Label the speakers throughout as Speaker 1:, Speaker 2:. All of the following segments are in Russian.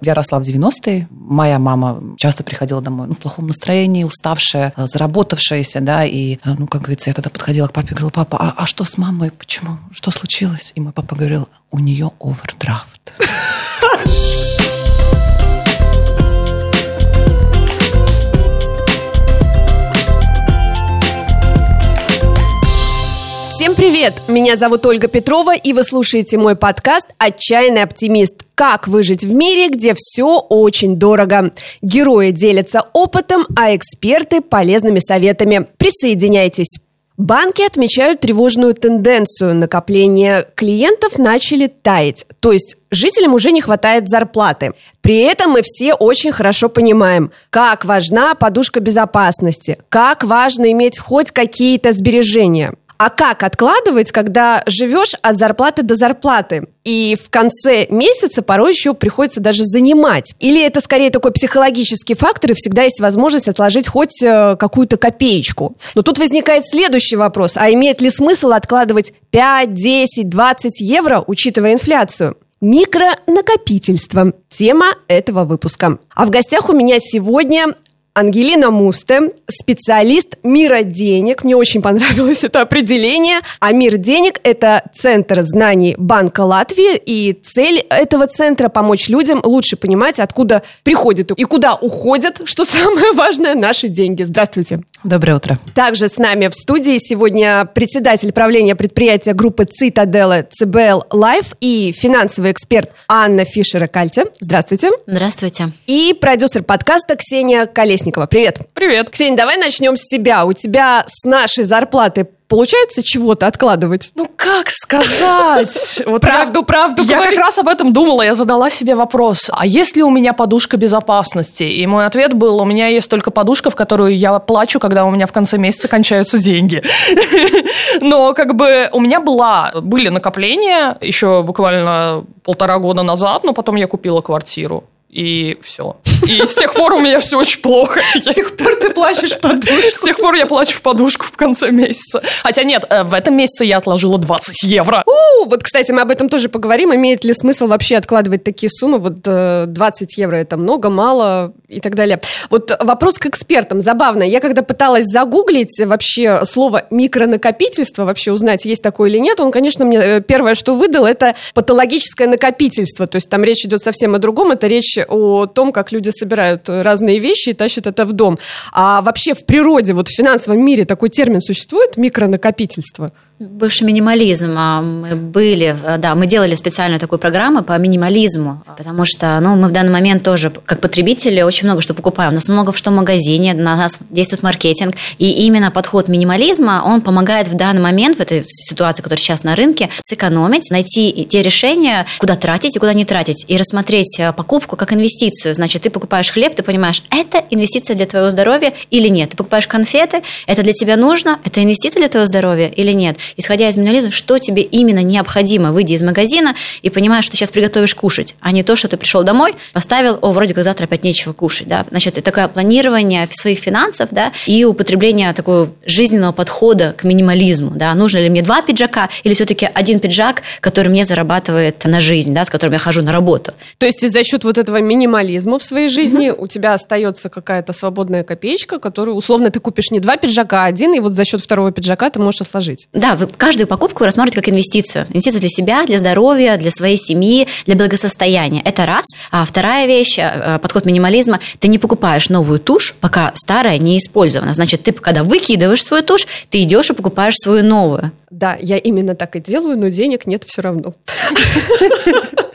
Speaker 1: Я росла в 90-е. Моя мама часто приходила домой ну, в плохом настроении, уставшая, заработавшаяся, да, и, ну, как говорится, я тогда подходила к папе и говорила, папа, а, а что с мамой? Почему? Что случилось? И мой папа говорил, у нее овердрафт.
Speaker 2: Всем привет! Меня зовут Ольга Петрова, и вы слушаете мой подкаст «Отчаянный оптимист». Как выжить в мире, где все очень дорого. Герои делятся опытом, а эксперты – полезными советами. Присоединяйтесь! Банки отмечают тревожную тенденцию. Накопления клиентов начали таять. То есть жителям уже не хватает зарплаты. При этом мы все очень хорошо понимаем, как важна подушка безопасности, как важно иметь хоть какие-то сбережения. А как откладывать, когда живешь от зарплаты до зарплаты? И в конце месяца порой еще приходится даже занимать. Или это скорее такой психологический фактор, и всегда есть возможность отложить хоть э, какую-то копеечку. Но тут возникает следующий вопрос. А имеет ли смысл откладывать 5, 10, 20 евро, учитывая инфляцию? Микронакопительство. Тема этого выпуска. А в гостях у меня сегодня Ангелина Мусте, специалист мира денег. Мне очень понравилось это определение. А мир денег – это центр знаний Банка Латвии. И цель этого центра – помочь людям лучше понимать, откуда приходят и куда уходят, что самое важное, наши деньги. Здравствуйте.
Speaker 1: Доброе утро.
Speaker 2: Также с нами в студии сегодня председатель правления предприятия группы Citadele CBL Life и финансовый эксперт Анна Фишера-Кальте. Здравствуйте.
Speaker 3: Здравствуйте.
Speaker 2: И продюсер подкаста Ксения Колесникова. Колесникова. Привет.
Speaker 4: Привет.
Speaker 2: Ксения, давай начнем с тебя. У тебя с нашей зарплаты получается чего-то откладывать?
Speaker 4: Ну, как сказать?
Speaker 2: Вот правду,
Speaker 4: я,
Speaker 2: правду
Speaker 4: Я говори. как раз об этом думала, я задала себе вопрос. А есть ли у меня подушка безопасности? И мой ответ был, у меня есть только подушка, в которую я плачу, когда у меня в конце месяца кончаются деньги. Но как бы у меня была, были накопления еще буквально полтора года назад, но потом я купила квартиру и все. И с тех пор у меня все очень плохо.
Speaker 2: С тех пор ты плачешь в подушку?
Speaker 4: С тех пор я плачу в подушку в конце месяца. Хотя нет, э, в этом месяце я отложила 20 евро.
Speaker 2: У, вот, кстати, мы об этом тоже поговорим. Имеет ли смысл вообще откладывать такие суммы? Вот 20 э, евро это много, мало и так далее. Вот вопрос к экспертам. Забавно. Я когда пыталась загуглить вообще слово микронакопительство, вообще узнать, есть такое или нет, он, конечно, мне э, первое, что выдал, это патологическое накопительство. То есть там речь идет совсем о другом. Это речь о том, как люди собирают разные вещи и тащат это в дом. А вообще в природе, вот в финансовом мире такой термин существует, микронакопительство?
Speaker 3: Бывший минимализм. А мы были, да, мы делали специальную такую программу по минимализму, потому что, ну, мы в данный момент тоже, как потребители, очень много что покупаем. У нас много что в магазине, на нас действует маркетинг, и именно подход минимализма, он помогает в данный момент, в этой ситуации, которая сейчас на рынке, сэкономить, найти те решения, куда тратить и куда не тратить, и рассмотреть э, покупку как инвестицию. Значит, ты покупаешь хлеб, ты понимаешь, это инвестиция для твоего здоровья или нет. Ты покупаешь конфеты, это для тебя нужно, это инвестиция для твоего здоровья или нет исходя из минимализма, что тебе именно необходимо, выйди из магазина и понимаешь, что ты сейчас приготовишь кушать, а не то, что ты пришел домой, поставил, о, вроде как завтра опять нечего кушать, да. Значит, это такое планирование своих финансов, да, и употребление такого жизненного подхода к минимализму, да. Нужно ли мне два пиджака или все-таки один пиджак, который мне зарабатывает на жизнь, да, с которым я хожу на работу.
Speaker 2: То есть за счет вот этого минимализма в своей жизни mm-hmm. у тебя остается какая-то свободная копеечка, которую условно ты купишь не два пиджака, а один, и вот за счет второго пиджака ты можешь отложить.
Speaker 3: Да, вы каждую покупку рассматриваете как инвестицию. Инвестицию для себя, для здоровья, для своей семьи, для благосостояния. Это раз. А вторая вещь, э, подход минимализма, ты не покупаешь новую тушь, пока старая не использована. Значит, ты когда выкидываешь свою тушь, ты идешь и покупаешь свою новую.
Speaker 2: Да, я именно так и делаю, но денег нет все равно.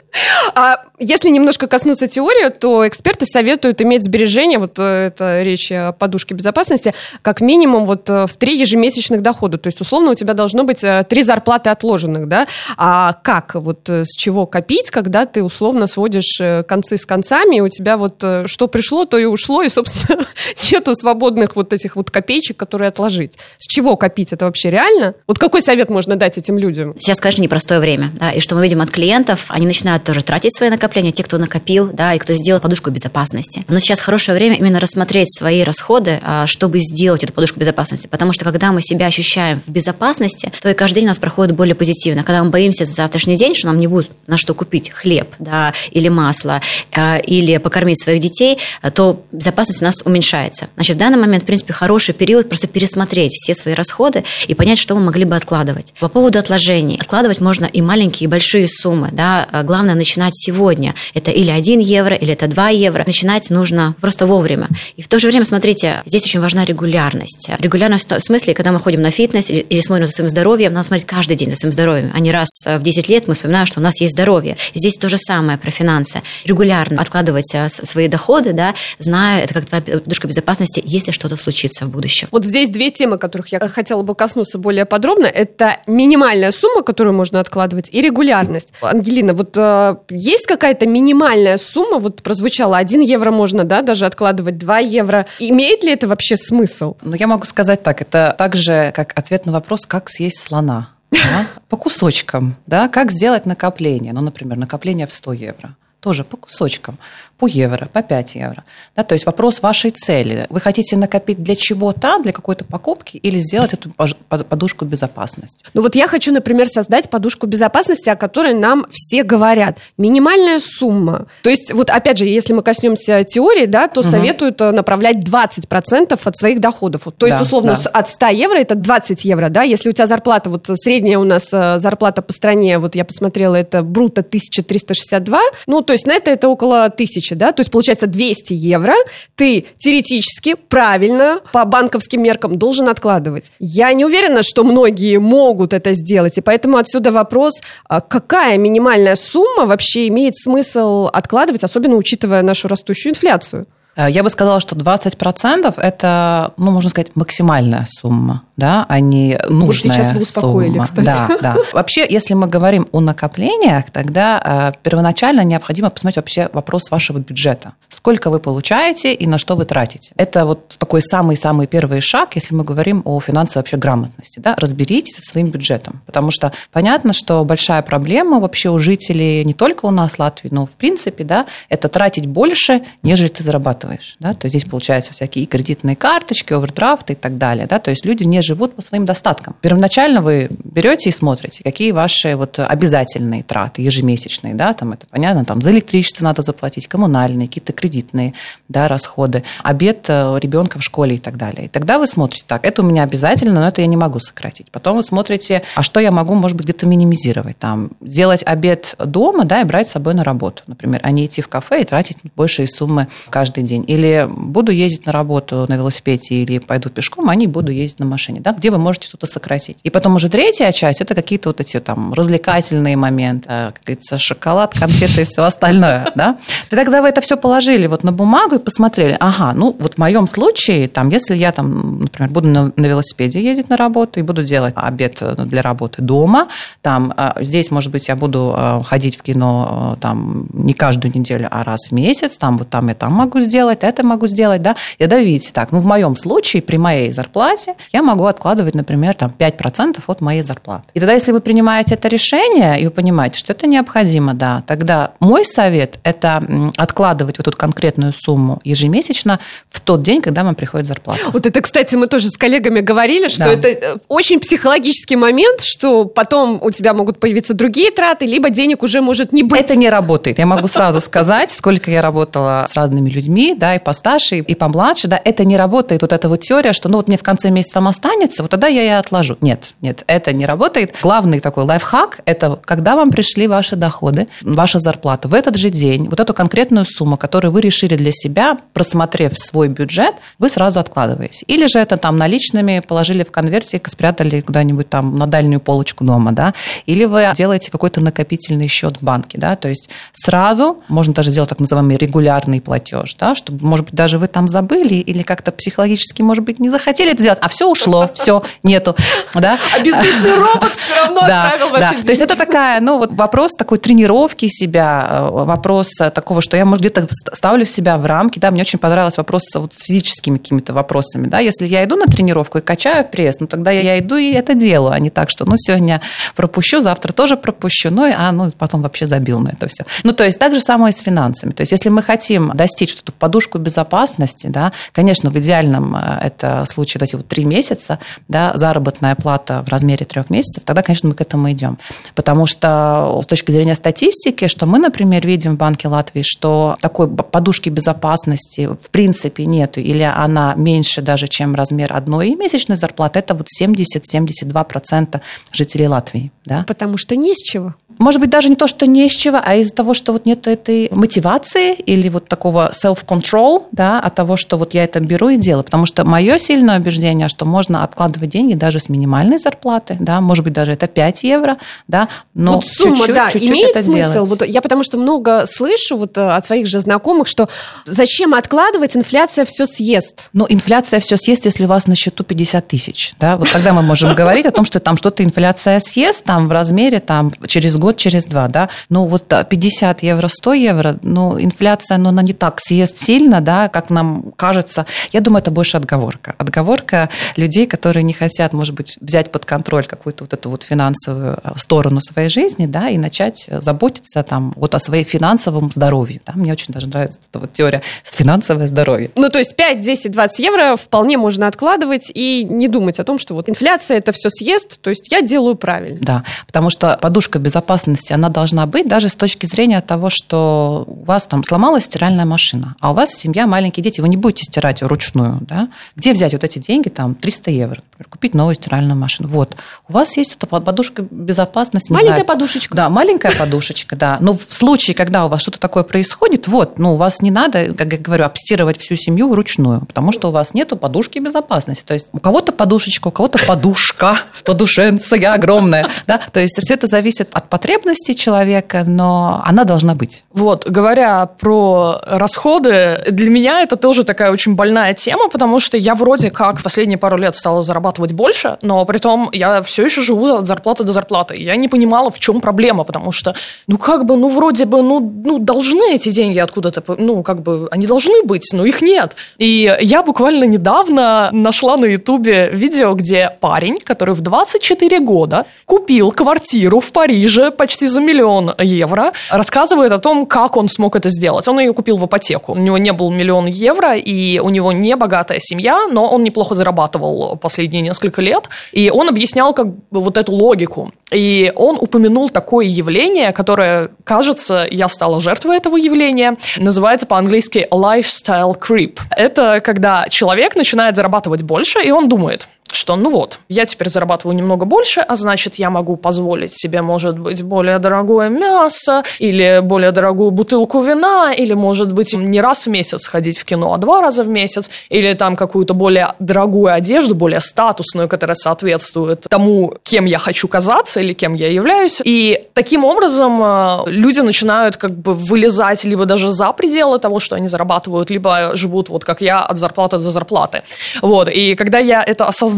Speaker 2: А если немножко коснуться теории, то эксперты советуют иметь сбережения, вот э, это речь о подушке безопасности, как минимум вот э, в три ежемесячных дохода. То есть, условно, у тебя должно быть э, три зарплаты отложенных, да? А как, вот с чего копить, когда ты условно сводишь концы с концами, и у тебя вот что пришло, то и ушло, и, собственно, нету свободных вот этих вот копеечек, которые отложить. С чего копить? Это вообще реально? Вот какой совет можно дать этим людям?
Speaker 3: Сейчас, конечно, непростое время, да, и что мы видим от клиентов, они начинают тоже тратить свои накопления, те, кто накопил, да, и кто сделал подушку безопасности. Но сейчас хорошее время именно рассмотреть свои расходы, а, чтобы сделать эту подушку безопасности. Потому что когда мы себя ощущаем в безопасности, то и каждый день у нас проходит более позитивно. Когда мы боимся за завтрашний день, что нам не будет на что купить хлеб, да, или масло, а, или покормить своих детей, то безопасность у нас уменьшается. Значит, в данный момент, в принципе, хороший период просто пересмотреть все свои расходы и понять, что мы могли бы откладывать. По поводу отложений. Откладывать можно и маленькие, и большие суммы. Да? А начинать сегодня. Это или 1 евро, или это 2 евро. Начинать нужно просто вовремя. И в то же время, смотрите, здесь очень важна регулярность. Регулярность в смысле, когда мы ходим на фитнес или смотрим за своим здоровьем, надо смотреть каждый день за своим здоровьем, а не раз в 10 лет мы вспоминаем, что у нас есть здоровье. Здесь то же самое про финансы. Регулярно откладывать а, свои доходы, да, зная, это как твоя подушка безопасности, если что-то случится в будущем.
Speaker 2: Вот здесь две темы, которых я хотела бы коснуться более подробно. Это минимальная сумма, которую можно откладывать, и регулярность. Ангелина, вот э, есть какая-то минимальная сумма? Вот прозвучало 1 евро можно, да, даже откладывать 2 евро. Имеет ли это вообще смысл?
Speaker 1: Ну, я могу сказать так. Это так же, как ответ на вопрос, как съесть слона. Да? По кусочкам. Да? Как сделать накопление? Ну, например, накопление в 100 евро. Тоже по кусочкам по евро, по 5 евро. Да, то есть вопрос вашей цели. Вы хотите накопить для чего-то, для какой-то покупки или сделать эту подушку безопасности?
Speaker 2: Ну вот я хочу, например, создать подушку безопасности, о которой нам все говорят. Минимальная сумма. То есть вот опять же, если мы коснемся теории, да, то угу. советуют э, направлять 20% от своих доходов. То есть, да, условно, да. от 100 евро это 20 евро, да, если у тебя зарплата, вот средняя у нас э, зарплата по стране, вот я посмотрела, это бруто 1362, ну, то есть на это это около 1000 тысячи, да, то есть получается 200 евро ты теоретически правильно по банковским меркам должен откладывать. Я не уверена, что многие могут это сделать, и поэтому отсюда вопрос, а какая минимальная сумма вообще имеет смысл откладывать, особенно учитывая нашу растущую инфляцию?
Speaker 1: Э, я бы сказала, что 20% это, ну, можно сказать, максимальная сумма, да, а не нужная вот сейчас вы успокоили, сумма.
Speaker 2: кстати.
Speaker 1: Да, да. Вообще, если мы говорим о накоплениях, тогда э, первоначально необходимо посмотреть вообще вопрос вашего бюджета. Сколько вы получаете и на что вы тратите. Это вот такой самый-самый первый шаг, если мы говорим о финансовой вообще грамотности, да, разберитесь со своим бюджетом. Потому что понятно, что большая проблема вообще у жителей не только у нас, Латвии, но в принципе, да, это тратить больше, нежели ты зарабатываешь зарабатываешь. Да? То есть здесь получаются всякие кредитные карточки, овердрафты и так далее. Да? То есть люди не живут по своим достаткам. Первоначально вы берете и смотрите, какие ваши вот обязательные траты ежемесячные. Да? Там это понятно, там за электричество надо заплатить, коммунальные, какие-то кредитные да, расходы, обед э, ребенка в школе и так далее. И тогда вы смотрите, так, это у меня обязательно, но это я не могу сократить. Потом вы смотрите, а что я могу, может быть, где-то минимизировать. Там, делать обед дома да, и брать с собой на работу, например, а не идти в кафе и тратить большие суммы каждый день день. Или буду ездить на работу на велосипеде или пойду пешком, а не буду ездить на машине, да, где вы можете что-то сократить. И потом уже третья часть – это какие-то вот эти там развлекательные моменты, э, как говорится, шоколад, конфеты и все остальное, да. И тогда вы это все положили вот на бумагу и посмотрели, ага, ну вот в моем случае, там, если я там, например, буду на, на велосипеде ездить на работу и буду делать обед для работы дома, там, э, здесь, может быть, я буду э, ходить в кино там не каждую неделю, а раз в месяц, там вот там я там могу сделать, сделать, это могу сделать, да. И да, видите, так, ну, в моем случае, при моей зарплате, я могу откладывать, например, там, 5% от моей зарплаты. И тогда, если вы принимаете это решение, и вы понимаете, что это необходимо, да, тогда мой совет – это откладывать вот эту конкретную сумму ежемесячно в тот день, когда вам приходит зарплата.
Speaker 2: Вот это, кстати, мы тоже с коллегами говорили, что да. это э, очень психологический момент, что потом у тебя могут появиться другие траты, либо денег уже может не быть.
Speaker 1: Это не работает. Я могу сразу сказать, сколько я работала с разными людьми, да, и постарше, и помладше, да, это не работает, вот эта вот теория, что ну вот мне в конце месяца там останется, вот тогда я и отложу. Нет, нет, это не работает. Главный такой лайфхак – это когда вам пришли ваши доходы, ваша зарплата, в этот же день вот эту конкретную сумму, которую вы решили для себя, просмотрев свой бюджет, вы сразу откладываете. Или же это там наличными положили в конвертик, спрятали куда-нибудь там на дальнюю полочку дома, да, или вы делаете какой-то накопительный счет в банке, да, то есть сразу можно даже сделать так называемый регулярный платеж, да, чтобы, может быть, даже вы там забыли или как-то психологически, может быть, не захотели это сделать, а все ушло. все, нету. Да?
Speaker 2: А бездушный робот все равно
Speaker 1: да,
Speaker 2: отправил ваши
Speaker 1: да.
Speaker 2: деньги.
Speaker 1: То есть это такая, ну вот вопрос такой тренировки себя, э, вопрос такого, что я, может, где-то ставлю себя в рамки, да, мне очень понравился вопрос вот с физическими какими-то вопросами, да, если я иду на тренировку и качаю пресс, ну тогда я иду и это делаю, а не так, что ну сегодня пропущу, завтра тоже пропущу, ну а, ну потом вообще забил на это все. Ну то есть так же самое и с финансами. То есть если мы хотим достичь эту подушку безопасности, да, конечно, в идеальном э, это случае вот эти вот три месяца, да, заработная плата в размере трех месяцев, тогда, конечно, мы к этому идем. Потому что с точки зрения статистики, что мы, например, видим в Банке Латвии, что такой подушки безопасности в принципе нету, или она меньше даже, чем размер одной месячной зарплаты, это вот 70-72% жителей Латвии. Да?
Speaker 2: Потому что не с чего.
Speaker 1: Может быть, даже не то, что не с чего, а из-за того, что вот нет этой мотивации или вот такого self-control, да, от того, что вот я это беру и делаю. Потому что мое сильное убеждение, что можно откладывать деньги даже с минимальной зарплаты, да, может быть, даже это 5 евро, да, но
Speaker 2: вот сумма,
Speaker 1: чуть-чуть,
Speaker 2: да,
Speaker 1: чуть-чуть
Speaker 2: имеет
Speaker 1: это
Speaker 2: смысл.
Speaker 1: делать.
Speaker 2: Вот я потому что много слышу вот э, от своих же знакомых, что зачем откладывать, инфляция все съест.
Speaker 1: Ну, инфляция все съест, если у вас на счету 50 тысяч. Да? Вот тогда мы можем говорить о том, что там что-то инфляция съест там в размере там, через год, через два. Да? Ну, вот 50 евро, 100 евро, ну, инфляция, ну, она не так съест сильно, да, как нам кажется. Я думаю, это больше отговорка. Отговорка людей, которые не хотят, может быть, взять под контроль какую-то вот эту вот финансовую э, сторону своей жизни, да, и начать заботиться там вот о своей финансовом здоровье. Да? Мне очень даже нравится эта вот теория финансовое здоровье.
Speaker 2: Ну, то есть 5, 10, 20 евро вполне можно откладывать и не думать о том, что вот инфляция это все съест, то есть я делаю правильно.
Speaker 1: Да, потому что подушка безопасности, она должна быть даже с точки зрения того, что у вас там сломалась стиральная машина, а у вас семья, маленькие дети, вы не будете стирать вручную, да? Где взять вот эти деньги, там, 300 евро, например, купить новую стиральную машину? Вот, у вас есть эта подушка безопасности.
Speaker 2: Маленькая
Speaker 1: знаю,
Speaker 2: подушечка.
Speaker 1: Да, маленькая подушечка, да. Но в случае, когда у вас что-то такое происходит, вот, ну, у вас не надо, как я говорю, обстирывать всю семью вручную, потому что у вас нету подушки безопасности. То есть у кого-то подушечка, у кого-то подушка, подушенция огромная, да. То есть все это зависит от потребностей человека, но она должна быть.
Speaker 4: Вот, говоря про расходы, для меня это тоже такая очень больная тема, потому что я вроде как в последние пару лет стала зарабатывать больше, но при том я все еще живу от зарплаты до зарплаты. Я не понимала, в чем проблема, потому что, ну, как бы, ну, вроде бы, ну, ну должны эти деньги откуда-то, ну, как бы, они должны быть, но их нет. И я буквально недавно нашла на Ютубе видео, где парень, который в 24 года купил квартиру в Париже почти за миллион евро, рассказывает о том, как он смог это сделать. Он ее купил в ипотеку. У него не был миллион евро, и у него не богатая семья, но он неплохо зарабатывал последние несколько лет. И он объяснял как бы вот эту логику. И он упомянул такое явление, которое, кажется, я стала жертвой этого явления. Называется по-английски lifestyle creep. Это когда человек начинает зарабатывать больше, и он думает, что ну вот, я теперь зарабатываю немного больше, а значит, я могу позволить себе, может быть, более дорогое мясо, или более дорогую бутылку вина, или, может быть, не раз в месяц ходить в кино, а два раза в месяц, или там какую-то более дорогую одежду, более статусную, которая соответствует тому, кем я хочу казаться или кем я являюсь. И таким образом э, люди начинают как бы вылезать либо даже за пределы того, что они зарабатывают, либо живут вот как я от зарплаты до зарплаты. Вот. И когда я это осознала,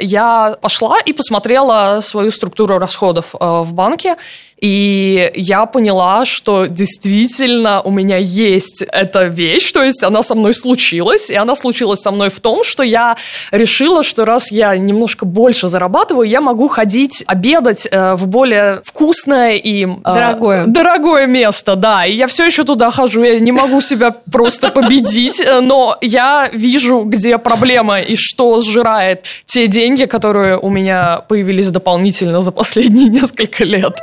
Speaker 4: я пошла и посмотрела свою структуру расходов э, в банке, и я поняла, что действительно у меня есть эта вещь, то есть она со мной случилась, и она случилась со мной в том, что я решила, что раз я немножко больше зарабатываю, я могу ходить обедать э, в более вкусное и э,
Speaker 2: Дорогое.
Speaker 4: дорогое место, да, и я все еще туда хожу, я не могу себя просто победить, э, но я вижу, где проблема и что сжирает те деньги, которые у меня появились дополнительно за последние несколько лет.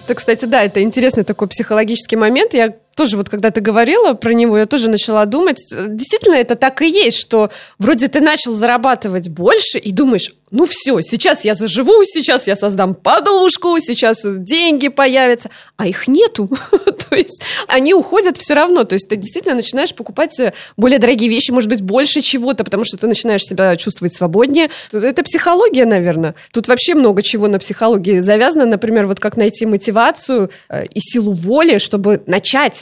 Speaker 2: Это, кстати, да, это интересный такой психологический момент. Я тоже вот когда ты говорила про него, я тоже начала думать, действительно это так и есть, что вроде ты начал зарабатывать больше и думаешь, ну все, сейчас я заживу, сейчас я создам подушку, сейчас деньги появятся, а их нету. то есть они уходят все равно. То есть ты действительно начинаешь покупать более дорогие вещи, может быть, больше чего-то, потому что ты начинаешь себя чувствовать свободнее. Это психология, наверное. Тут вообще много чего на психологии завязано. Например, вот как найти мотивацию э, и силу воли, чтобы начать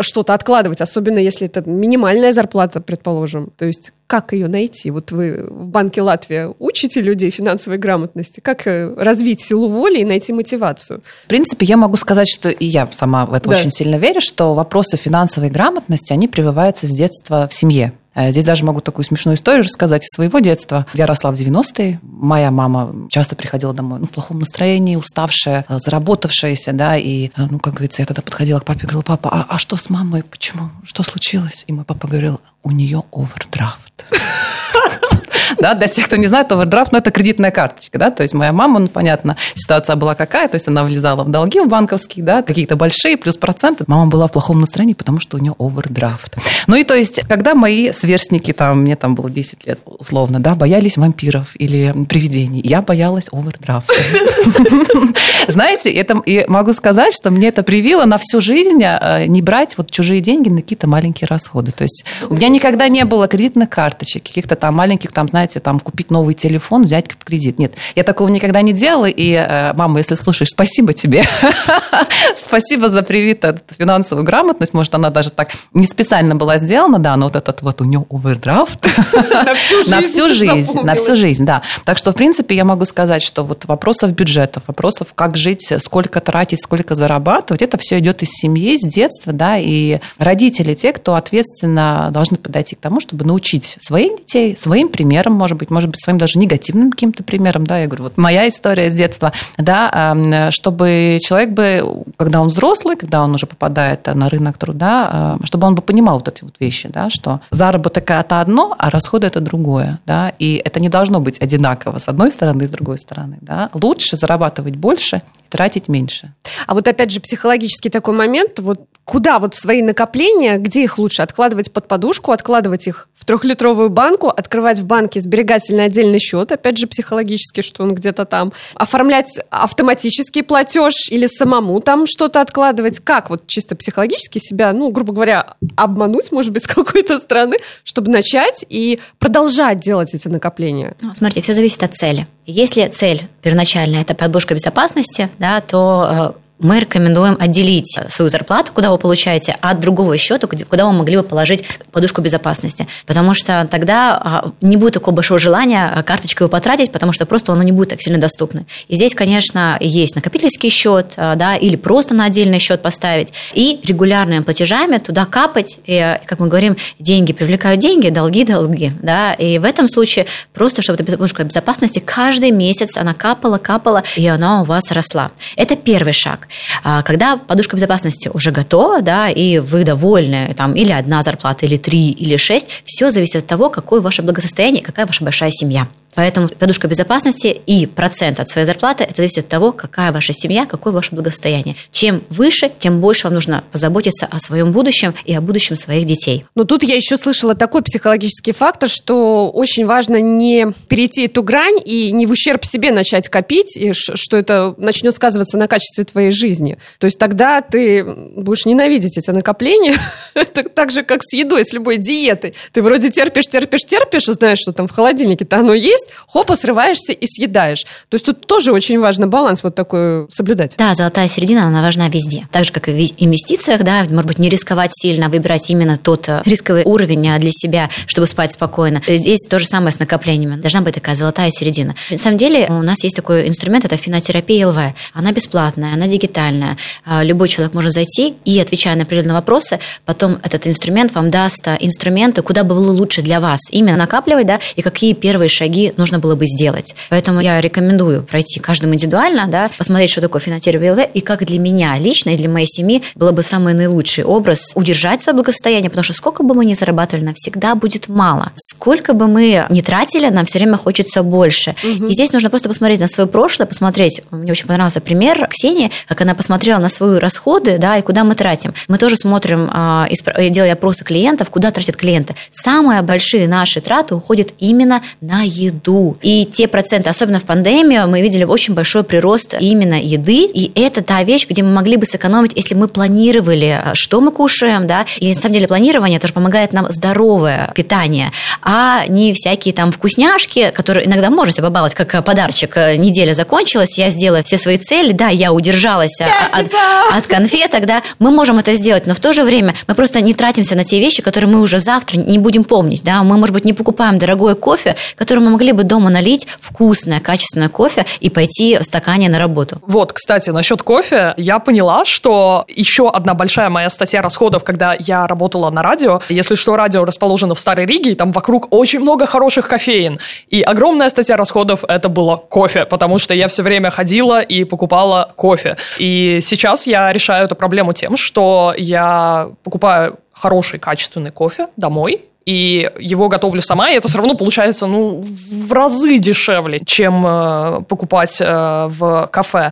Speaker 2: что-то откладывать, особенно если это минимальная зарплата, предположим. То есть как ее найти? Вот вы в Банке Латвия учите людей финансовой грамотности. Как э, развить силу воли и найти мотивацию?
Speaker 1: В принципе, я могу сказать, что и я сама в это да. очень сильно верю, что вопросы финансовой грамотности, они прививаются с детства в семье. Э, здесь даже могу такую смешную историю рассказать из своего детства. Я росла в 90-е. Моя мама часто приходила домой ну, в плохом настроении, уставшая, э, заработавшаяся, да, и, ну, как говорится, я тогда подходила к папе и говорила, папа, а, а что с мамой? Почему? Что случилось? И мой папа говорил, у нее овердрафт. Да, для тех, кто не знает, овердрафт, ну, это кредитная карточка, да, то есть моя мама, ну, понятно, ситуация была какая, то есть она влезала в долги в банковские, да, какие-то большие, плюс проценты. Мама была в плохом настроении, потому что у нее овердрафт. Ну, и то есть, когда мои сверстники, там, мне там было 10 лет, условно, да, боялись вампиров или привидений, я боялась овердрафта. Знаете, это, и могу сказать, что мне это привило на всю жизнь э, не брать вот чужие деньги на какие-то маленькие расходы. То есть у меня никогда не было кредитных карточек, каких-то там маленьких, там, знаете, знаете, там купить новый телефон, взять кредит. Нет, я такого никогда не делала. И, э, мама, если слушаешь, спасибо тебе. спасибо за привитую финансовую грамотность. Может, она даже так не специально была сделана, да, но вот этот вот у нее овердрафт на всю жизнь. На всю жизнь, да. Так что, в принципе, я могу сказать, что вот вопросов бюджетов, вопросов, как жить, сколько тратить, сколько зарабатывать, это все идет из семьи, с детства, да, и родители, те, кто ответственно должны подойти к тому, чтобы научить своих детей своим примером, может быть, может быть, своим даже негативным каким-то примером, да, я говорю, вот моя история с детства, да, чтобы человек бы, когда он взрослый, когда он уже попадает на рынок труда, чтобы он бы понимал вот эти вот вещи, да, что заработок это одно, а расходы это другое, да, и это не должно быть одинаково с одной стороны и с другой стороны, да. Лучше зарабатывать больше, тратить меньше.
Speaker 2: А вот опять же психологический такой момент, вот куда вот свои накопления, где их лучше откладывать под подушку, откладывать их в трехлитровую банку, открывать в банке сберегательный отдельный счет, опять же психологически, что он где-то там, оформлять автоматический платеж или самому там что-то откладывать, как вот чисто психологически себя, ну, грубо говоря, обмануть, может быть, с какой-то стороны, чтобы начать и продолжать делать эти накопления?
Speaker 3: Ну, смотрите, все зависит от цели. Если цель первоначальная – это подушка безопасности, да, то э, мы рекомендуем отделить свою зарплату, куда вы получаете, от другого счета, куда вы могли бы положить подушку безопасности. Потому что тогда а, не будет такого большого желания а, карточкой его потратить, потому что просто оно не будет так сильно доступно. И здесь, конечно, есть накопительский счет, а, да, или просто на отдельный счет поставить, и регулярными платежами туда капать, и, как мы говорим, деньги привлекают деньги, долги – долги, да, и в этом случае просто, чтобы эта подушка безопасности каждый месяц она капала, капала, и она у вас росла. Это первый шаг. А, когда подушка безопасности уже готова, да, и вы довольны, там, или одна зарплата, или три, или шесть, все зависит от того, какое ваше благосостояние, какая ваша большая семья. Поэтому подушка безопасности и процент от своей зарплаты, это зависит от того, какая ваша семья, какое ваше благосостояние. Чем выше, тем больше вам нужно позаботиться о своем будущем и о будущем своих детей.
Speaker 2: Но тут я еще слышала такой психологический фактор, что очень важно не перейти эту грань и не в ущерб себе начать копить, и что это начнет сказываться на качестве твоей жизни. То есть тогда ты будешь ненавидеть эти накопления, так же, как с едой, с любой диетой. Ты вроде терпишь, терпишь, терпишь, и знаешь, что там в холодильнике-то оно есть, есть, хопа, срываешься и съедаешь. То есть тут тоже очень важно баланс вот такой соблюдать.
Speaker 3: Да, золотая середина, она важна везде. Так же, как и в инвестициях, да, может быть, не рисковать сильно, а выбирать именно тот э, рисковый уровень а, для себя, чтобы спать спокойно. Здесь то же самое с накоплениями. Должна быть такая золотая середина. На самом деле у нас есть такой инструмент, это финотерапия ЛВ. Она бесплатная, она дигитальная. А, любой человек может зайти и, отвечая на определенные вопросы, потом этот инструмент вам даст инструменты, куда бы было лучше для вас именно накапливать, да, и какие первые шаги нужно было бы сделать. Поэтому я рекомендую пройти каждому индивидуально, да, посмотреть, что такое финансирование ВЛВ, и как для меня лично и для моей семьи было бы самый наилучший образ удержать свое благосостояние, потому что сколько бы мы ни зарабатывали, нам всегда будет мало. Сколько бы мы ни тратили, нам все время хочется больше. Угу. И здесь нужно просто посмотреть на свое прошлое, посмотреть. Мне очень понравился пример Ксении, как она посмотрела на свои расходы, да, и куда мы тратим. Мы тоже смотрим, а, делая опросы клиентов, куда тратят клиенты. Самые большие наши траты уходят именно на еду еду. И те проценты, особенно в пандемию, мы видели очень большой прирост именно еды. И это та вещь, где мы могли бы сэкономить, если мы планировали, что мы кушаем, да. И на самом деле планирование тоже помогает нам здоровое питание, а не всякие там вкусняшки, которые иногда можно себе побаловать, как подарочек. Неделя закончилась, я сделала все свои цели, да, я удержалась от, от конфеток, да. Мы можем это сделать, но в то же время мы просто не тратимся на те вещи, которые мы уже завтра не будем помнить, да. Мы, может быть, не покупаем дорогое кофе, который мы могли бы дома налить, вкусное, качественное кофе и пойти в стакане на работу.
Speaker 4: Вот, кстати, насчет кофе, я поняла, что еще одна большая моя статья расходов, когда я работала на радио, если что, радио расположено в Старой Риге, и там вокруг очень много хороших кофеин. И огромная статья расходов это было кофе, потому что я все время ходила и покупала кофе. И сейчас я решаю эту проблему тем, что я покупаю хороший качественный кофе домой, и его готовлю сама, и это все равно получается ну, в разы дешевле, чем э, покупать э, в кафе.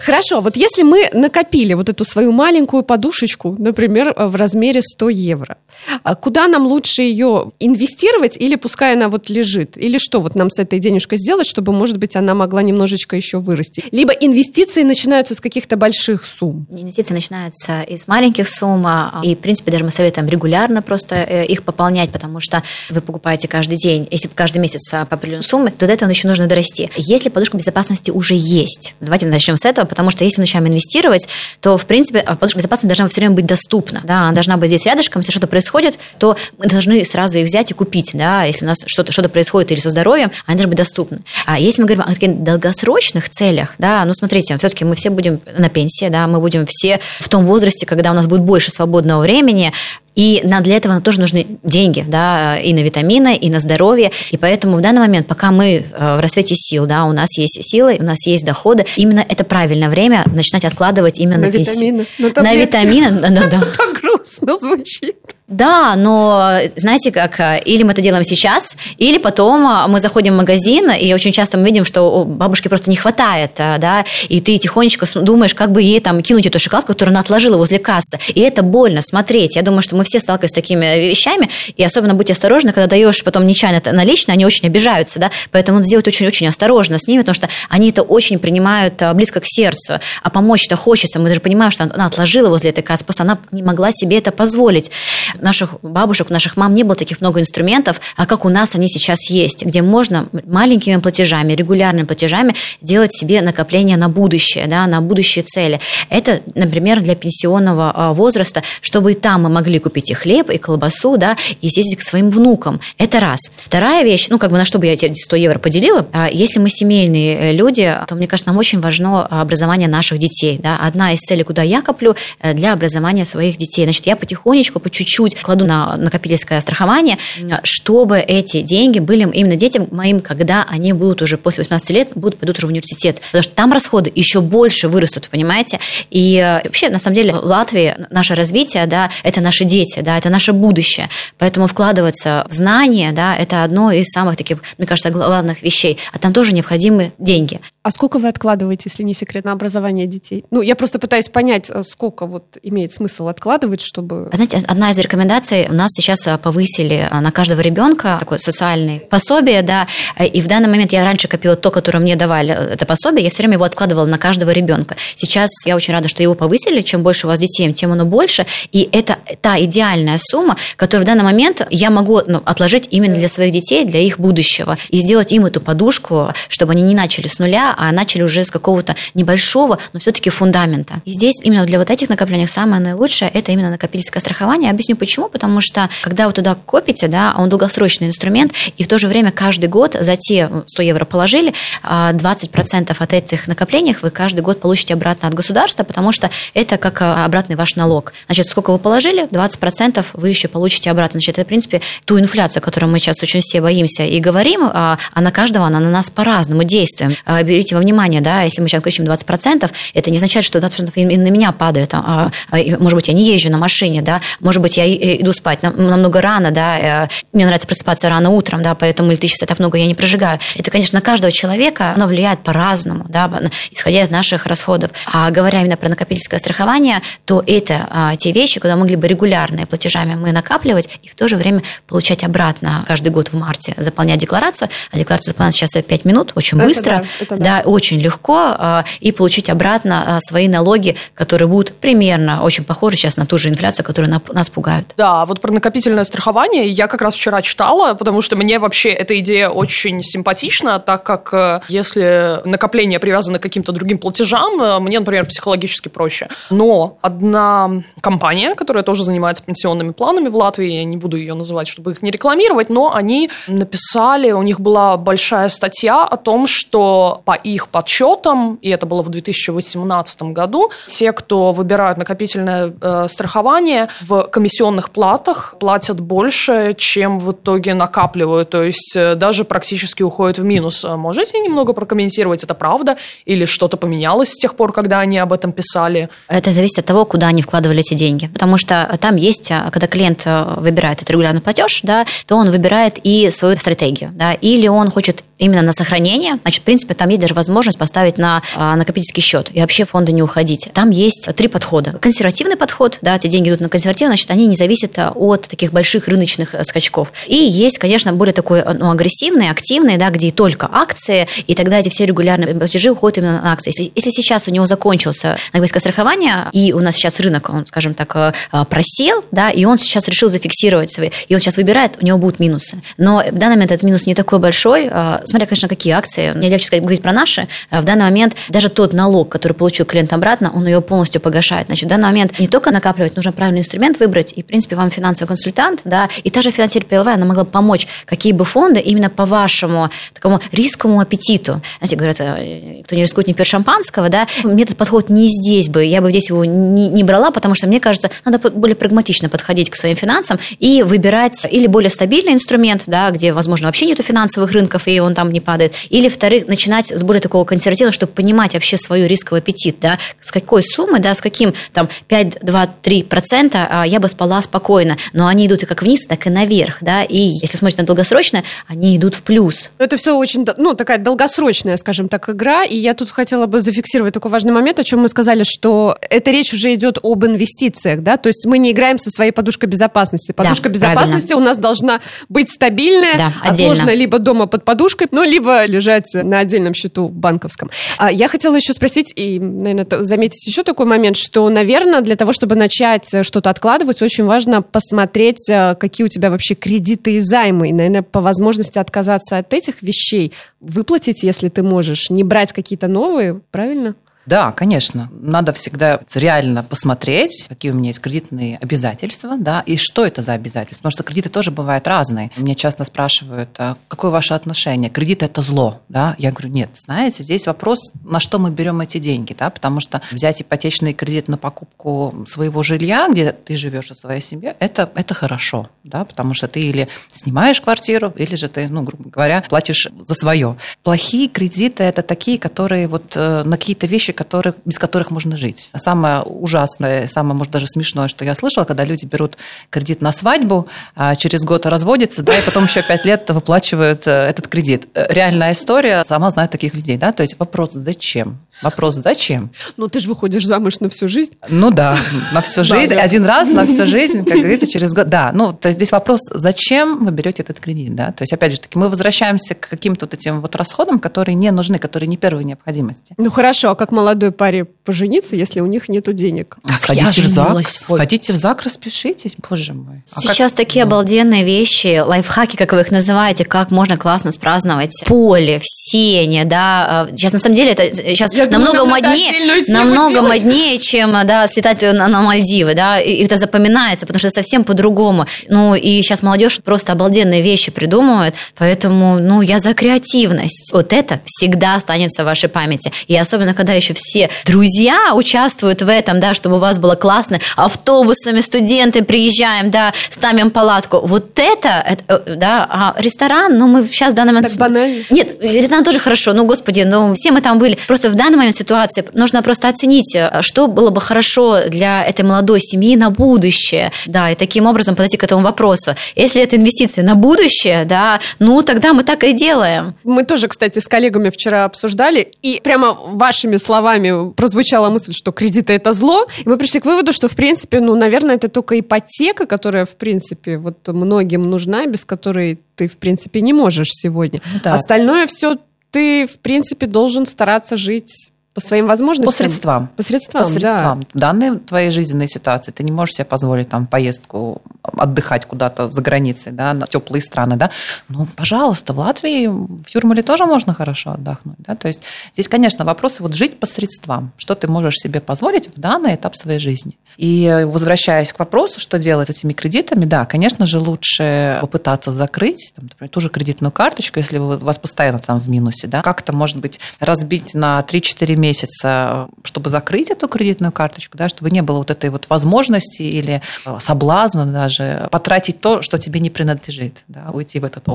Speaker 2: Хорошо, вот если мы накопили вот эту свою маленькую подушечку, например, в размере 100 евро, а куда нам лучше ее инвестировать или пускай она вот лежит? Или что вот нам с этой денежкой сделать, чтобы, может быть, она могла немножечко еще вырасти? Либо инвестиции начинаются с каких-то больших сумм?
Speaker 3: Инвестиции начинаются из маленьких сумм, а, и, в принципе, даже мы советуем регулярно просто э, их пополнять, потому что вы покупаете каждый день, если каждый месяц а, по определенной сумме, то до этого еще нужно дорасти. Если подушка безопасности уже есть, давайте начнем с этого, потому что если мы начинаем инвестировать, то, в принципе, подушка безопасности должна все время быть доступна. Да? Она должна быть здесь рядышком, если что-то происходит, то мы должны сразу их взять и купить. Да? Если у нас что-то что происходит или со здоровьем, они должны быть доступны. А если мы говорим о таких долгосрочных целях, да, ну, смотрите, все-таки мы все будем на пенсии, да, мы будем все в том возрасте, когда у нас будет больше свободного времени, и для этого тоже нужны деньги, да, и на витамины, и на здоровье. И поэтому в данный момент, пока мы э, в рассвете сил, да, у нас есть силы, у нас есть доходы, именно это правильное время начинать откладывать именно на,
Speaker 2: на витамины.
Speaker 3: На, на витамины.
Speaker 2: Это так грустно звучит.
Speaker 3: Да, но знаете как, э, или мы это делаем сейчас, или потом э, мы заходим в магазин, и очень часто мы видим, что бабушке просто не хватает, да, и ты тихонечко думаешь, как бы ей там кинуть эту шоколадку, которую она отложила возле кассы. И это больно смотреть. Я думаю, что мы все сталкиваемся с такими вещами, и особенно будьте осторожны, когда даешь потом нечаянно наличные, они очень обижаются, да, поэтому надо сделать очень-очень осторожно с ними, потому что они это очень принимают близко к сердцу, а помочь-то хочется, мы даже понимаем, что она отложила возле этой кассы, просто она не могла себе это позволить. Наших бабушек, наших мам не было таких много инструментов, а как у нас они сейчас есть, где можно маленькими платежами, регулярными платежами делать себе накопление на будущее, да, на будущие цели. Это, например, для пенсионного а, возраста, чтобы и там мы могли купить купить и хлеб, и колбасу, да, и съездить к своим внукам. Это раз. Вторая вещь, ну, как бы на что бы я эти 100 евро поделила, а, если мы семейные э, люди, то, мне кажется, нам очень важно образование наших детей, да. Одна из целей, куда я коплю, э, для образования своих детей. Значит, я потихонечку, по чуть-чуть кладу на накопительское страхование, чтобы эти деньги были именно детям моим, когда они будут уже после 18 лет, будут пойдут уже в университет. Потому что там расходы еще больше вырастут, понимаете? И э, вообще, на самом деле, в Латвии наше развитие, да, это наши дети, да, это наше будущее. Поэтому вкладываться в знания, да, это одно из самых таких, мне кажется, главных вещей. А там тоже необходимы деньги.
Speaker 2: А сколько вы откладываете, если не секрет, на образование детей? Ну, я просто пытаюсь понять, э, сколько вот имеет смысл откладывать, чтобы...
Speaker 3: А знаете, одна из рекомендаций, у нас сейчас э, повысили э, на каждого ребенка такое социальное пособие, да, и в данный момент я раньше копила то, которое мне давали, это пособие, я все время его откладывала на каждого ребенка. Сейчас я очень рада, что его повысили, чем больше у вас детей, тем оно больше, и это та идеальная сумма, которую в данный момент я могу ну, отложить именно для своих детей, для их будущего, и сделать им эту подушку, чтобы они не начали с нуля, а начали уже с какого-то небольшого, но все-таки фундамента. И здесь именно для вот этих накоплений самое наилучшее – это именно накопительское страхование. Объясню почему. Потому что, когда вы туда копите, да, он долгосрочный инструмент, и в то же время каждый год за те 100 евро положили, 20% а от этих накоплений вы каждый год получите обратно от государства, потому что это как а, обратный ваш налог. Значит, сколько вы положили, 20% вы еще получите обратно. Значит, это, в принципе, ту инфляцию, которую мы сейчас очень все боимся и говорим, а, а на каждого она на нас по-разному действуем берите во внимание, да, если мы сейчас кричим 20%, это не означает, что 20% именно на меня падает. А, а, может быть, я не езжу на машине, да, может быть, я иду спать намного рано, да, мне нравится просыпаться рано утром, да, поэтому электричества так много я не прожигаю. Это, конечно, на каждого человека оно влияет по-разному, да, исходя из наших расходов. А говоря именно про накопительское страхование, то это а, те вещи, куда могли бы регулярные платежами мы накапливать и в то же время получать обратно каждый год в марте, заполнять декларацию. А декларация заполняется сейчас 5 минут, очень это быстро, да, это да. Да, очень легко, а, и получить обратно а, свои налоги, которые будут примерно очень похожи сейчас на ту же инфляцию, которая нас пугают.
Speaker 4: Да, вот про накопительное страхование я как раз вчера читала, потому что мне вообще эта идея очень симпатична, так как э, если накопление привязано к каким-то другим платежам, э, мне, например, психологически проще. Но одна компания, которая тоже занимается пенсионными планами в Латвии, я не буду ее называть, чтобы их не рекламировать, но они написали, у них была большая статья о том, что по их подсчетам, и это было в 2018 году, те, кто выбирают накопительное э, страхование, в комиссионных платах платят больше, чем в итоге накапливают, то есть э, даже практически уходят в минус. Можете немного прокомментировать, это правда? Или что-то поменялось с тех пор, когда они об этом писали?
Speaker 3: Это зависит от того, куда они вкладывали эти деньги. Потому что там есть, а, когда клиент а, выбирает этот регулярный платеж, да, то он выбирает и свою стратегию. Да, или он хочет именно на сохранение, значит, в принципе, там есть даже возможность поставить на а, накопительский счет и вообще фонды не уходить. Там есть три подхода. Консервативный подход, да, эти деньги идут на консервативный, значит, они не зависят от таких больших рыночных скачков. И есть, конечно, более такой ну, агрессивный, активный, да, где только акции, и тогда эти все регулярные платежи уходят именно на акции. Если, если сейчас у него закончился накопительское страхование, и у нас сейчас рынок, он, скажем так, просел, да, и он сейчас решил зафиксировать свои, и он сейчас выбирает, у него будут минусы. Но в данный момент этот минус не такой большой, смотря, конечно, какие акции. Мне легче сказать, говорить про наши. В данный момент даже тот налог, который получил клиент обратно, он ее полностью погашает. Значит, в данный момент не только накапливать, нужно правильный инструмент выбрать, и, в принципе, вам финансовый консультант, да, и та же финансирование ПЛВ, она могла помочь, какие бы фонды именно по вашему такому рисковому аппетиту. Знаете, говорят, э, кто не рискует, не пьет шампанского, да, мне этот подход не здесь бы, я бы здесь его не, не брала, потому что, мне кажется, надо более прагматично подходить к своим финансам и выбирать или более стабильный инструмент, да, где, возможно, вообще нету финансовых рынков, и он там не падает, или, вторых, начинать с более такого консервативного, чтобы понимать вообще свой рисковый аппетит, да, с какой суммы, да, с каким там 5, 2, 3 процента я бы спала спокойно, но они идут и как вниз, так и наверх, да, и если смотреть на долгосрочное, они идут в плюс.
Speaker 2: Это все очень, ну, такая долгосрочная, скажем так, игра, и я тут хотела бы зафиксировать такой важный момент, о чем мы сказали, что эта речь уже идет об инвестициях, да, то есть мы не играем со своей подушкой безопасности. Подушка да, безопасности правильно. у нас должна быть стабильная, да, отложена либо дома под подушкой, ну, либо лежать на отдельном счету банковском. А я хотела еще спросить и, наверное, заметить еще такой момент, что, наверное, для того, чтобы начать что-то откладывать, очень важно посмотреть, э, какие у тебя вообще кредиты и займы, и, наверное, по возможности отказаться от этих вещей, выплатить, если ты можешь, не брать какие-то новые, правильно?
Speaker 1: Да, конечно. Надо всегда реально посмотреть, какие у меня есть кредитные обязательства, да, и что это за обязательства. Потому что кредиты тоже бывают разные. Меня часто спрашивают, а какое ваше отношение? Кредит – это зло, да? Я говорю, нет, знаете, здесь вопрос, на что мы берем эти деньги, да, потому что взять ипотечный кредит на покупку своего жилья, где ты живешь о своей семье, это, это хорошо, да, потому что ты или снимаешь квартиру, или же ты, ну, грубо говоря, платишь за свое. Плохие кредиты – это такие, которые вот э, на какие-то вещи вещи, которые, без которых можно жить. Самое ужасное, самое, может, даже смешное, что я слышала, когда люди берут кредит на свадьбу, а через год разводятся, да, и потом еще пять лет выплачивают э, этот кредит. Э, реальная история, сама знаю таких людей, да, то есть вопрос, зачем? Вопрос, зачем?
Speaker 2: Ну, ты же выходишь замуж на всю жизнь.
Speaker 1: Ну да, на всю жизнь. Один раз на всю жизнь, как говорится, через год. Да, ну, то есть здесь вопрос, зачем вы берете этот кредит, да? То есть, опять же таки, мы возвращаемся к каким-то вот этим вот расходам, которые не нужны, которые не первой необходимости.
Speaker 2: Ну, хорошо, а как молодой паре пожениться, если у них нет денег?
Speaker 1: А сходите в ЗАГС, сходите в ЗАГС, распишитесь, боже мой.
Speaker 3: А Сейчас как... такие обалденные вещи, лайфхаки, как вы их называете, как можно классно спраздновать поле в сене, да. Сейчас, на самом деле, это сейчас
Speaker 2: думаю,
Speaker 3: намного моднее, намного моднее, чем да, слетать на, на Мальдивы, да, и это запоминается, потому что совсем по-другому. Ну, и сейчас молодежь просто обалденные вещи придумывает, поэтому, ну, я за креативность. Вот это всегда останется в вашей памяти. И особенно, когда еще все друзья участвуют в этом, да, чтобы у вас было классно, автобусами студенты приезжаем, да, ставим палатку. Вот это, это, э, да, а ресторан, ну, мы сейчас в данный момент...
Speaker 2: Так банально.
Speaker 3: Нет, ресторан тоже хорошо, ну, господи, ну, все мы там были. Просто в данный момент ситуации нужно просто оценить, э, что было бы хорошо для этой молодой семьи на будущее, да, и таким образом подойти к этому вопросу. Если это инвестиции на будущее, да, ну, тогда мы так и делаем.
Speaker 2: Мы тоже, кстати, с коллегами вчера обсуждали, и прямо вашими словами прозвучала мысль, что кредиты это зло, и мы пришли к выводу, что, в принципе, ну, наверное, это только ипотека, которая, в принципе, вот многим нужна, без которой ты, в принципе, не можешь сегодня.
Speaker 1: Ну да.
Speaker 2: Остальное все ты, в принципе, должен стараться жить по своим возможностям.
Speaker 1: По средствам.
Speaker 2: По средствам,
Speaker 1: По средствам. В данной твоей жизненной ситуации ты не можешь себе позволить там поездку отдыхать куда-то за границей, да, на теплые страны, да. Ну, пожалуйста, в Латвии, в Юрмале тоже можно хорошо отдохнуть, да. То есть здесь, конечно, вопросы вот жить по средствам. Что ты можешь себе позволить в данный этап своей жизни. И возвращаясь к вопросу, что делать с этими кредитами, да, конечно же, лучше попытаться закрыть, там, например, ту же кредитную карточку, если у вас постоянно там в минусе, да, как-то, может быть, разбить на 3-4 месяца, чтобы закрыть эту кредитную карточку, да, чтобы не было вот этой вот возможности или э, соблазна даже потратить то, что тебе не принадлежит, да, уйти в этот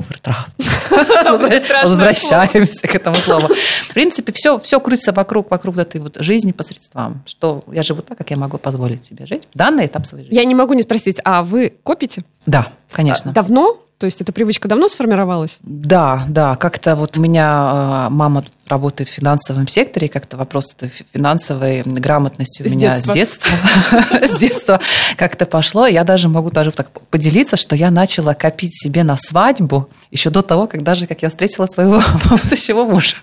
Speaker 1: овердрафт. Возвращаемся к этому слову. В принципе, все, все крутится вокруг, вокруг этой вот жизни по средствам, что я живу так, как я могу позволить себе жить в данный этап своей жизни.
Speaker 2: Я не могу не спросить, а вы копите?
Speaker 1: Да, конечно.
Speaker 2: Давно? То есть эта привычка давно сформировалась?
Speaker 1: Да, да, как-то вот у меня э, мама работает в финансовом секторе, и как-то вопрос финансовой грамотности у
Speaker 2: С
Speaker 1: меня
Speaker 2: детства.
Speaker 1: с детства, с детства как-то пошло. Я даже могу даже так поделиться, что я начала копить себе на свадьбу еще до того, как даже как я встретила своего будущего мужа.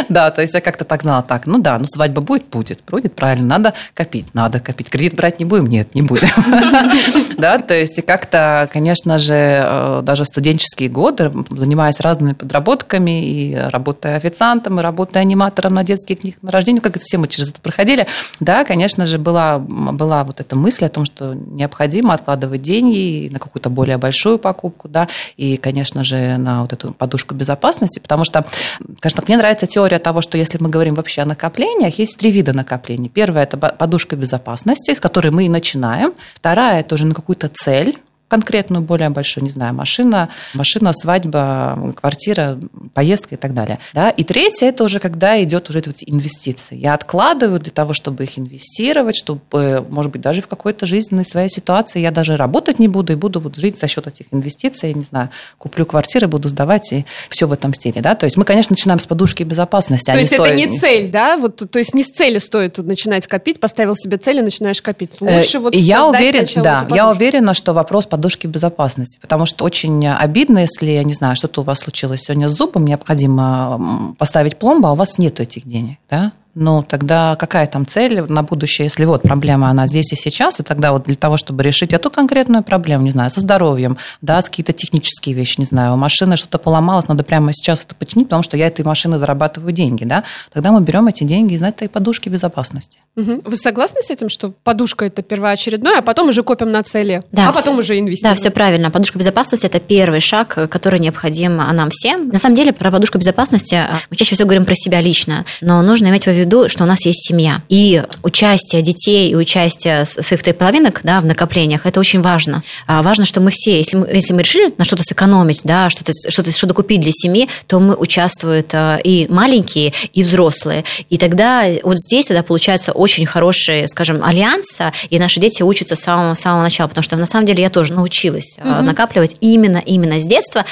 Speaker 1: Да, то есть я как-то так знала, так, ну да, ну свадьба будет, будет, будет, правильно, надо копить, надо копить. Кредит брать не будем? Нет, не будем. Да, то есть и как-то, конечно же, э, даже студенческие годы, занимаясь разными подработками, и работая официантом, и работая аниматором на детских книг на рождение, как это все мы через это проходили, да, конечно же, была, была вот эта мысль о том, что необходимо откладывать деньги на какую-то более большую покупку, да, и, конечно же, на вот эту подушку безопасности, потому что, конечно, мне нравится теория того, что если мы говорим вообще о накоплениях, есть три вида накоплений. Первое – это подушка безопасности, с которой мы и начинаем. Вторая – это уже на какую-то цель, конкретную, более большую, не знаю, машина, машина, свадьба, квартира, поездка и так далее. Да? И третье, это уже когда идет уже эти инвестиции. Я откладываю для того, чтобы их инвестировать, чтобы, может быть, даже в какой-то жизненной своей ситуации я даже работать не буду и буду вот жить за счет этих инвестиций, я не знаю, куплю квартиры, буду сдавать и все в этом стиле. Да? То есть мы, конечно, начинаем с подушки безопасности. а
Speaker 2: То есть это
Speaker 1: стоит-
Speaker 2: не цель, да? Вот, то есть не с цели стоит начинать копить, поставил себе цель и начинаешь копить.
Speaker 1: Э,
Speaker 2: Лучше вот
Speaker 1: и я уверен, да, я уверена, что вопрос подушки безопасности, потому что очень обидно, если, я не знаю, что-то у вас случилось сегодня с зубом, необходимо поставить пломбу, а у вас нет этих денег, да? Ну, тогда какая там цель на будущее, если вот проблема, она здесь и сейчас, и тогда вот для того, чтобы решить эту конкретную проблему, не знаю, со здоровьем, да, с какие-то технические вещи, не знаю, у машины что-то поломалось, надо прямо сейчас это починить, потому что я этой машины зарабатываю деньги, да, тогда мы берем эти деньги из этой подушки безопасности.
Speaker 2: Мгм. Вы согласны с этим, что подушка это первоочередное, а потом уже копим на цели,
Speaker 3: Да,
Speaker 2: а потом
Speaker 3: всё-
Speaker 2: уже инвестируем?
Speaker 3: Да, все правильно. Подушка безопасности – это первый шаг, который необходим нам всем. На самом деле, про подушку безопасности а, мы чаще всего говорим про себя лично, но нужно иметь в виду, что у нас есть семья. И участие детей и участие своих половинок да, в накоплениях – это очень важно. А Важно, что мы все, если мы, если мы решили на что-то сэкономить, да, что-то что что купить для семьи, то мы участвуют а, и маленькие, и взрослые. И тогда вот здесь тогда получается очень хороший, скажем, альянс, а, и наши дети учатся с самого, с самого начала, потому что на самом деле я тоже научилась а, накапливать именно, именно с детства.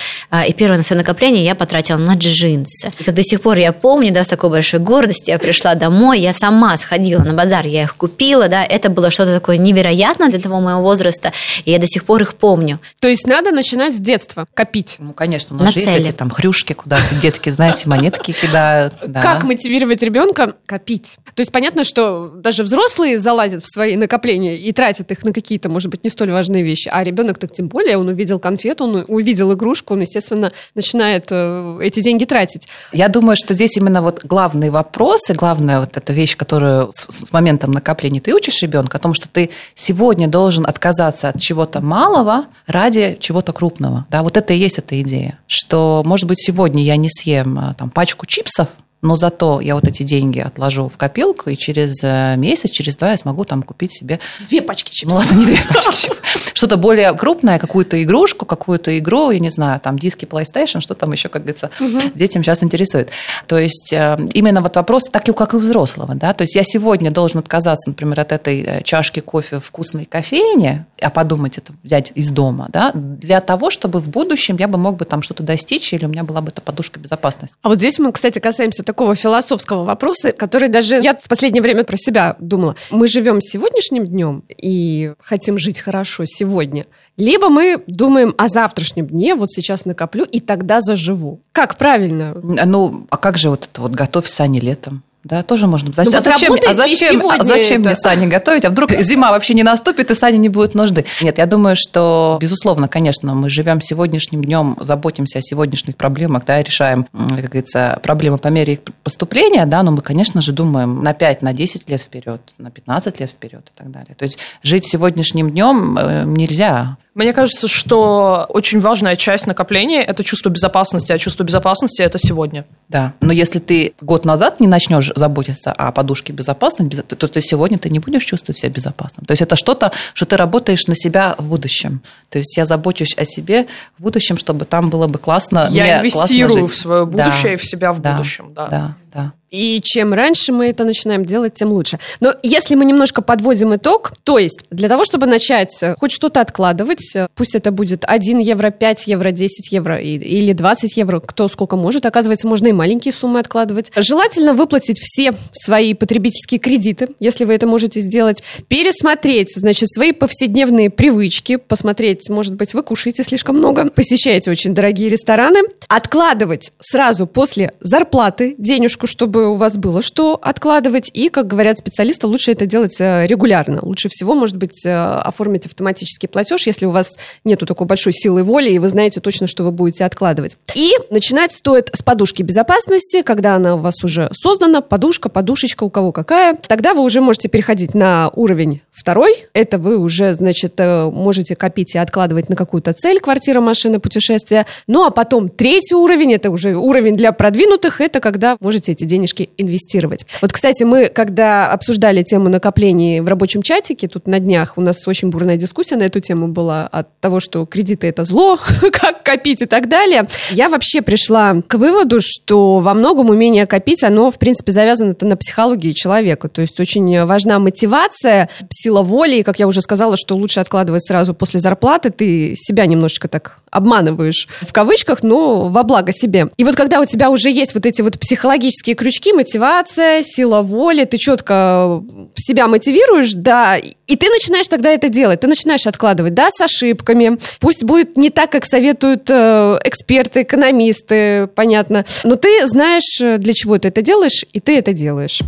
Speaker 3: И первое на свое накопление я потратила на джинсы. И как до сих пор я помню, да, с такой большой гордостью я пришла домой, я сама сходила на базар, я их купила, да, это было что-то такое невероятное для того моего возраста, и я до сих пор их помню.
Speaker 2: То есть надо начинать с детства копить.
Speaker 1: Ну, конечно, у нас
Speaker 3: На
Speaker 1: же есть
Speaker 3: цели.
Speaker 1: эти там хрюшки, куда эти детки, знаете, монетки кидают. да.
Speaker 2: Как мотивировать ребенка копить? То есть понятно, что даже взрослые залазят в свои накопления и тратят их на какие-то, может быть, не столь важные вещи, а ребенок так тем более, он увидел конфету, он увидел игрушку, он, естественно, начинает э, эти деньги тратить.
Speaker 1: Я думаю, что здесь именно вот главный вопрос и главный главная вот эта вещь, которую с, с моментом накопления ты учишь ребенка, о том, что ты сегодня должен отказаться от чего-то малого ради чего-то крупного. Да, вот это и есть эта идея, что, может быть, сегодня я не съем а, там, пачку чипсов, но зато я вот эти деньги отложу в копилку, и через э, месяц, через два я смогу там купить себе...
Speaker 2: Две пачки чипсов.
Speaker 1: Ну ладно, не две пачки чипсов. Что-то более крупное, какую-то игрушку, какую-то игру, я не знаю, там диски PlayStation, что там еще, как говорится, угу. детям сейчас интересует. То есть э, именно вот вопрос, так как и у взрослого, да, то есть я сегодня должен отказаться, например, от этой э, чашки кофе в вкусной кофейне, а подумать это взять из дома, да, для того, чтобы в будущем я бы мог бы там что-то достичь, или у меня была бы эта подушка безопасности.
Speaker 2: А вот здесь мы, кстати, касаемся такого философского вопроса, который даже я в последнее время про себя думала. Мы живем сегодняшним днем и хотим жить хорошо сегодня. Либо мы думаем о завтрашнем дне, вот сейчас накоплю и тогда заживу. Как правильно?
Speaker 1: Ну, а как же вот это вот готовь сани летом? Да, тоже можно. Зачем, ну, а зачем, а зачем, а зачем мне сани готовить? А вдруг зима вообще не наступит, и сани не будет нужды? Нет, я думаю, что, безусловно, конечно, мы живем сегодняшним днем, заботимся о сегодняшних проблемах, да, решаем, как говорится, проблемы по мере их поступления, да, но мы, конечно же, думаем на 5, на 10 лет вперед, на 15 лет вперед и так далее. То есть жить сегодняшним днем э, нельзя.
Speaker 4: Мне кажется, что очень важная часть накопления – это чувство безопасности, а чувство безопасности – это сегодня.
Speaker 1: Да, но если ты год назад не начнешь заботиться о подушке безопасности, то, то сегодня ты не будешь чувствовать себя безопасным. То есть это что-то, что ты работаешь на себя в будущем. То есть я забочусь о себе в будущем, чтобы там было бы классно.
Speaker 4: Я инвестирую в свое будущее да, и в себя в
Speaker 1: да,
Speaker 4: будущем.
Speaker 1: Да, да. да.
Speaker 2: И чем раньше мы это начинаем делать, тем лучше. Но если мы немножко подводим итог, то есть для того, чтобы начать э, хоть что-то откладывать, э, пусть это будет 1 евро, 5 евро, 10 евро или 20 евро, кто сколько может, оказывается, можно и маленькие суммы откладывать. Желательно выплатить все свои потребительские кредиты, если вы это можете сделать, пересмотреть, значит, свои повседневные привычки, посмотреть, может быть, вы кушаете слишком много, посещаете очень дорогие рестораны, откладывать сразу после зарплаты денежку, чтобы у вас было что откладывать. И, как говорят специалисты, лучше это делать э, регулярно. Лучше всего, может быть, э, оформить автоматический платеж, если у вас нету такой большой силы воли, и вы знаете точно, что вы будете откладывать. И начинать стоит с подушки безопасности, когда она у вас уже создана, подушка, подушечка, у кого какая. Тогда вы уже можете переходить на уровень второй. Это вы уже, значит, э, можете копить и откладывать на какую-то цель, квартира, машина, путешествие. Ну, а потом третий уровень, это уже уровень для продвинутых, это когда можете эти денежки инвестировать. Вот, кстати, мы, когда обсуждали тему накоплений в рабочем чатике, тут на днях у нас очень бурная дискуссия на эту тему была от того, что кредиты это зло, как копить и так далее. Я вообще пришла к выводу, что во многом умение копить, оно, в принципе, завязано на психологии человека. То есть очень важна мотивация, сила воли, и, как я уже сказала, что лучше откладывать сразу после зарплаты, ты себя немножечко так обманываешь в кавычках, но во благо себе. И вот когда у тебя уже есть вот эти вот психологические крючки, мотивация, сила воли, ты четко себя мотивируешь, да, и ты начинаешь тогда это делать, ты начинаешь откладывать, да, с ошибками, пусть будет не так, как советуют э, эксперты, экономисты, понятно, но ты знаешь, э, для чего ты это делаешь, и ты это делаешь.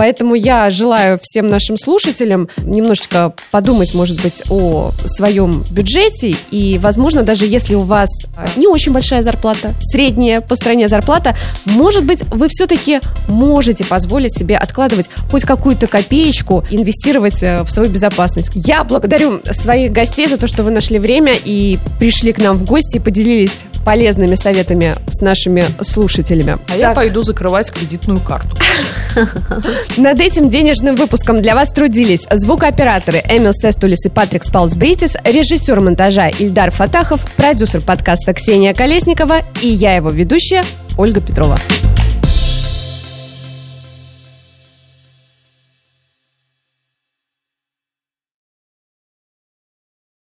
Speaker 2: Поэтому я желаю всем нашим слушателям немножечко подумать, может быть, о своем бюджете. И, возможно, даже если у вас не очень большая зарплата, средняя по стране зарплата, может быть, вы все-таки можете позволить себе откладывать хоть какую-то копеечку, инвестировать э, в свою безопасность. Я благодарю своих гостей за то, что вы нашли время и пришли к нам в гости и поделились полезными советами с нашими слушателями.
Speaker 4: А так. я пойду закрывать кредитную карту.
Speaker 2: Над этим денежным выпуском для вас трудились звукооператоры Эмил Сестулис и Патрик Спаус Бритис, режиссер монтажа Ильдар Фатахов, продюсер подкаста Ксения Колесникова и я его ведущая Ольга Петрова.